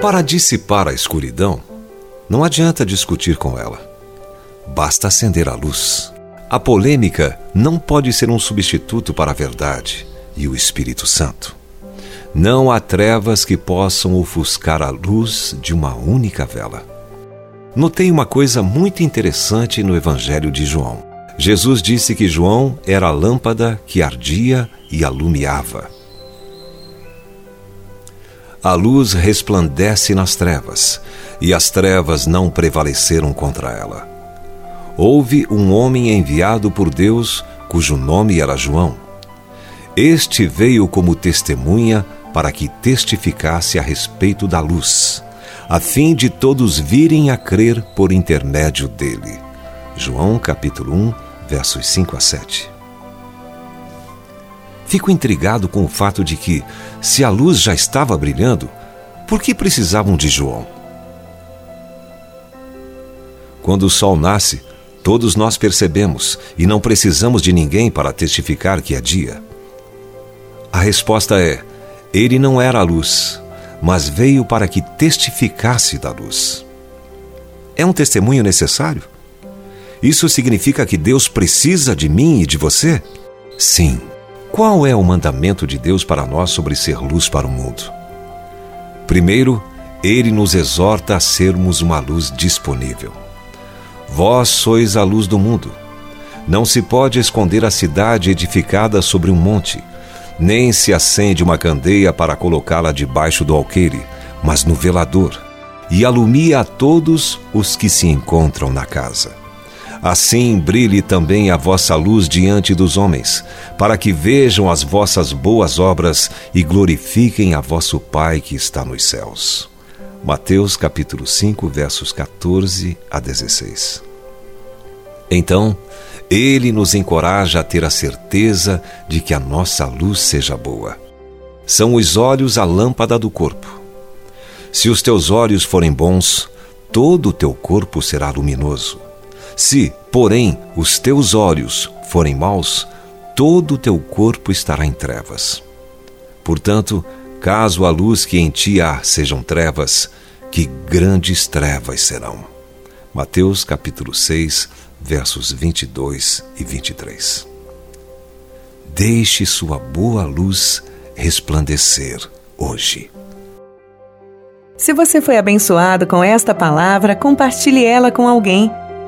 Para dissipar a escuridão, não adianta discutir com ela. Basta acender a luz. A polêmica não pode ser um substituto para a verdade e o Espírito Santo. Não há trevas que possam ofuscar a luz de uma única vela. Notei uma coisa muito interessante no Evangelho de João. Jesus disse que João era a lâmpada que ardia e alumiava. A luz resplandece nas trevas, e as trevas não prevaleceram contra ela. Houve um homem enviado por Deus, cujo nome era João. Este veio como testemunha para que testificasse a respeito da luz, a fim de todos virem a crer por intermédio dele. João capítulo 1, versos 5 a 7. Fico intrigado com o fato de que, se a luz já estava brilhando, por que precisavam de João? Quando o sol nasce, todos nós percebemos e não precisamos de ninguém para testificar que é dia. A resposta é: ele não era a luz, mas veio para que testificasse da luz. É um testemunho necessário? Isso significa que Deus precisa de mim e de você? Sim. Qual é o mandamento de Deus para nós sobre ser luz para o mundo? Primeiro, ele nos exorta a sermos uma luz disponível. Vós sois a luz do mundo. Não se pode esconder a cidade edificada sobre um monte, nem se acende uma candeia para colocá-la debaixo do alqueire, mas no velador, e alumia a todos os que se encontram na casa. Assim brilhe também a vossa luz diante dos homens, para que vejam as vossas boas obras e glorifiquem a vosso Pai que está nos céus. Mateus capítulo 5, versos 14 a 16. Então, ele nos encoraja a ter a certeza de que a nossa luz seja boa. São os olhos a lâmpada do corpo. Se os teus olhos forem bons, todo o teu corpo será luminoso. Se, porém, os teus olhos forem maus, todo o teu corpo estará em trevas. Portanto, caso a luz que em ti há sejam trevas, que grandes trevas serão. Mateus capítulo 6, versos 22 e 23. Deixe sua boa luz resplandecer hoje. Se você foi abençoado com esta palavra, compartilhe ela com alguém.